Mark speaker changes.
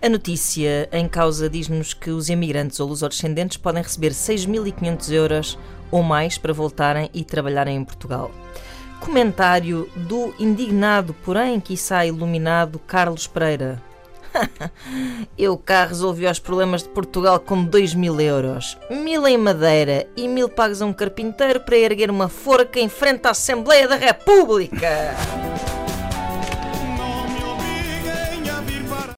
Speaker 1: A notícia em causa diz-nos que os imigrantes ou lusodescendentes podem receber 6.500 euros ou mais para voltarem e trabalharem em Portugal. Comentário do indignado, porém, quiçá iluminado Carlos Pereira. Eu cá resolvi os problemas de Portugal com 2 mil euros. Mil em madeira e mil pagos a um carpinteiro para erguer uma forca em frente à Assembleia da República.